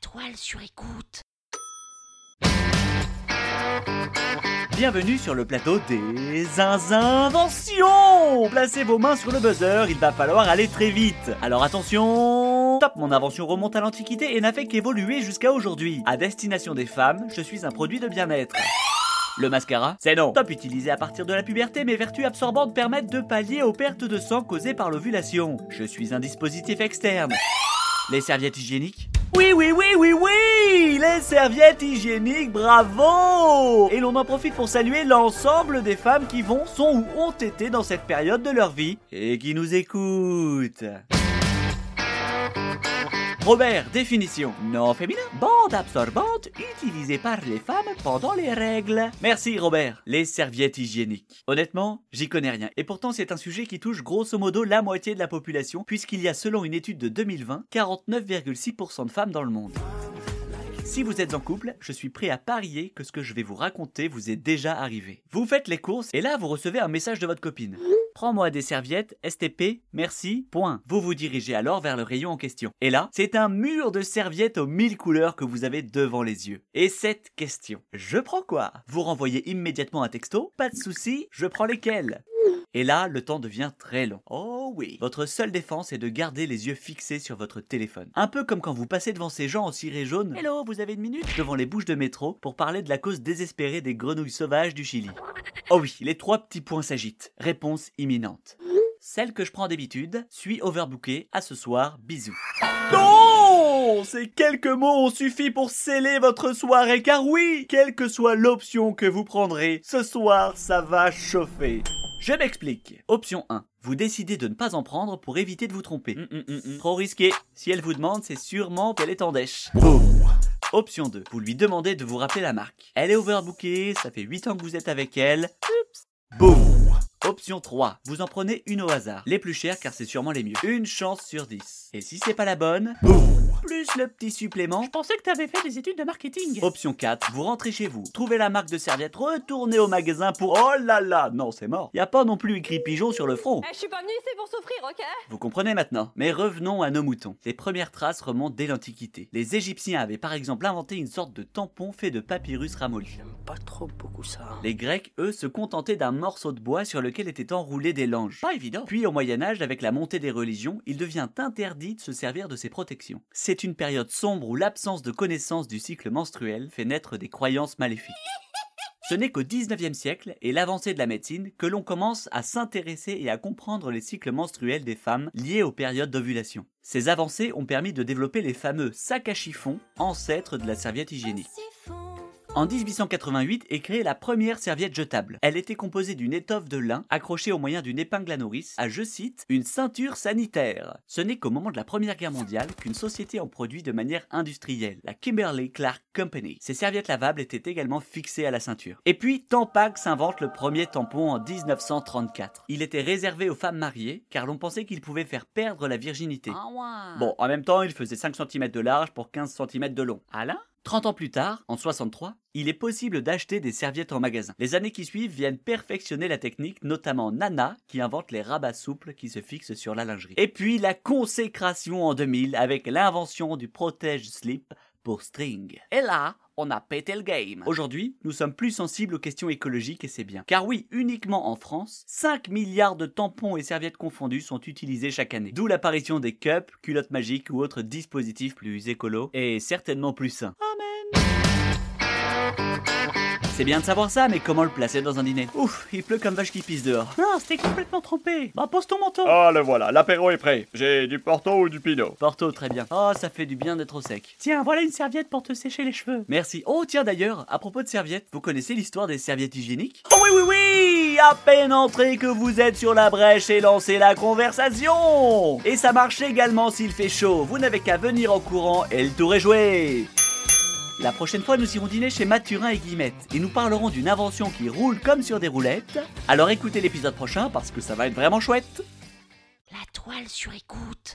Toile sur écoute. Bienvenue sur le plateau des inventions Placez vos mains sur le buzzer, il va falloir aller très vite. Alors attention Top Mon invention remonte à l'Antiquité et n'a fait qu'évoluer jusqu'à aujourd'hui. À destination des femmes, je suis un produit de bien-être. Le mascara, c'est non. Top utilisé à partir de la puberté, mes vertus absorbantes permettent de pallier aux pertes de sang causées par l'ovulation. Je suis un dispositif externe. Les serviettes hygiéniques oui, oui, oui, oui, oui Les serviettes hygiéniques, bravo Et l'on en profite pour saluer l'ensemble des femmes qui vont, sont ou ont été dans cette période de leur vie et qui nous écoutent. Robert, définition. Non féminin. Bande absorbante utilisée par les femmes pendant les règles. Merci Robert. Les serviettes hygiéniques. Honnêtement, j'y connais rien. Et pourtant, c'est un sujet qui touche grosso modo la moitié de la population, puisqu'il y a selon une étude de 2020, 49,6% de femmes dans le monde. Si vous êtes en couple, je suis prêt à parier que ce que je vais vous raconter vous est déjà arrivé. Vous faites les courses et là vous recevez un message de votre copine. Prends-moi des serviettes, STP, merci, point. Vous vous dirigez alors vers le rayon en question. Et là, c'est un mur de serviettes aux mille couleurs que vous avez devant les yeux. Et cette question, je prends quoi? Vous renvoyez immédiatement un texto, pas de souci, je prends lesquels et là, le temps devient très long. Oh oui. Votre seule défense est de garder les yeux fixés sur votre téléphone. Un peu comme quand vous passez devant ces gens en ciré jaune. Hello, vous avez une minute? Devant les bouches de métro pour parler de la cause désespérée des grenouilles sauvages du Chili. Oh oui, les trois petits points s'agitent. Réponse imminente. Celle que je prends d'habitude, suis overbooké, à ce soir, bisous. Non Ces quelques mots ont suffi pour sceller votre soirée, car oui, quelle que soit l'option que vous prendrez, ce soir, ça va chauffer. Je m'explique. Option 1. Vous décidez de ne pas en prendre pour éviter de vous tromper. Hum, hum, hum. Trop risqué. Si elle vous demande, c'est sûrement qu'elle est en dèche. Option 2. Vous lui demandez de vous rappeler la marque. Elle est overbookée, ça fait 8 ans que vous êtes avec elle. Oups. Boum Option 3. Vous en prenez une au hasard. Les plus chères car c'est sûrement les mieux. Une chance sur 10. Et si c'est pas la bonne, boum plus le petit supplément. Je pensais que t'avais fait des études de marketing. Option 4, vous rentrez chez vous, trouvez la marque de serviette, retournez au magasin pour oh là là, non c'est mort. Y a pas non plus écrit pigeon sur le front. Eh, je suis pas venue ici pour souffrir, ok? Vous comprenez maintenant. Mais revenons à nos moutons. Les premières traces remontent dès l'Antiquité. Les Égyptiens avaient par exemple inventé une sorte de tampon fait de papyrus ramolli. J'aime pas trop beaucoup ça. Les Grecs, eux, se contentaient d'un morceau de bois sur lequel étaient enroulés des langes. Pas évident. Puis au Moyen Âge, avec la montée des religions, il devient interdit de se servir de ces protections. C'est une période sombre où l'absence de connaissance du cycle menstruel fait naître des croyances maléfiques. Ce n'est qu'au 19e siècle et l'avancée de la médecine que l'on commence à s'intéresser et à comprendre les cycles menstruels des femmes liés aux périodes d'ovulation. Ces avancées ont permis de développer les fameux sacs à chiffon, ancêtres de la serviette hygiénique. En 1888 est créée la première serviette jetable. Elle était composée d'une étoffe de lin accrochée au moyen d'une épingle à nourrice à, je cite, une ceinture sanitaire. Ce n'est qu'au moment de la Première Guerre mondiale qu'une société en produit de manière industrielle, la Kimberly Clark Company. Ces serviettes lavables étaient également fixées à la ceinture. Et puis, Tampax s'invente le premier tampon en 1934. Il était réservé aux femmes mariées car l'on pensait qu'il pouvait faire perdre la virginité. Bon, en même temps, il faisait 5 cm de large pour 15 cm de long. Alain? 30 ans plus tard, en 63, il est possible d'acheter des serviettes en magasin. Les années qui suivent viennent perfectionner la technique, notamment Nana qui invente les rabats souples qui se fixent sur la lingerie. Et puis la consécration en 2000 avec l'invention du protège slip pour string. Et là, on a pété le game. Aujourd'hui, nous sommes plus sensibles aux questions écologiques et c'est bien. Car oui, uniquement en France, 5 milliards de tampons et serviettes confondus sont utilisés chaque année. D'où l'apparition des cups, culottes magiques ou autres dispositifs plus écolos et certainement plus sains. Amen. C'est bien de savoir ça, mais comment le placer dans un dîner? Ouf, il pleut comme vache qui pisse dehors. Non, c'était complètement trompé. Bah, pose ton manteau. Oh, le voilà, l'apéro est prêt. J'ai du Porto ou du Pinot Porto, très bien. Oh, ça fait du bien d'être au sec. Tiens, voilà une serviette pour te sécher les cheveux. Merci. Oh, tiens d'ailleurs, à propos de serviettes, vous connaissez l'histoire des serviettes hygiéniques? Oh oui, oui, oui À peine entré que vous êtes sur la brèche et lancez la conversation Et ça marche également s'il fait chaud. Vous n'avez qu'à venir en courant et le tour est joué la prochaine fois, nous irons dîner chez Mathurin et Guillemette et nous parlerons d'une invention qui roule comme sur des roulettes. Alors écoutez l'épisode prochain parce que ça va être vraiment chouette. La toile sur écoute.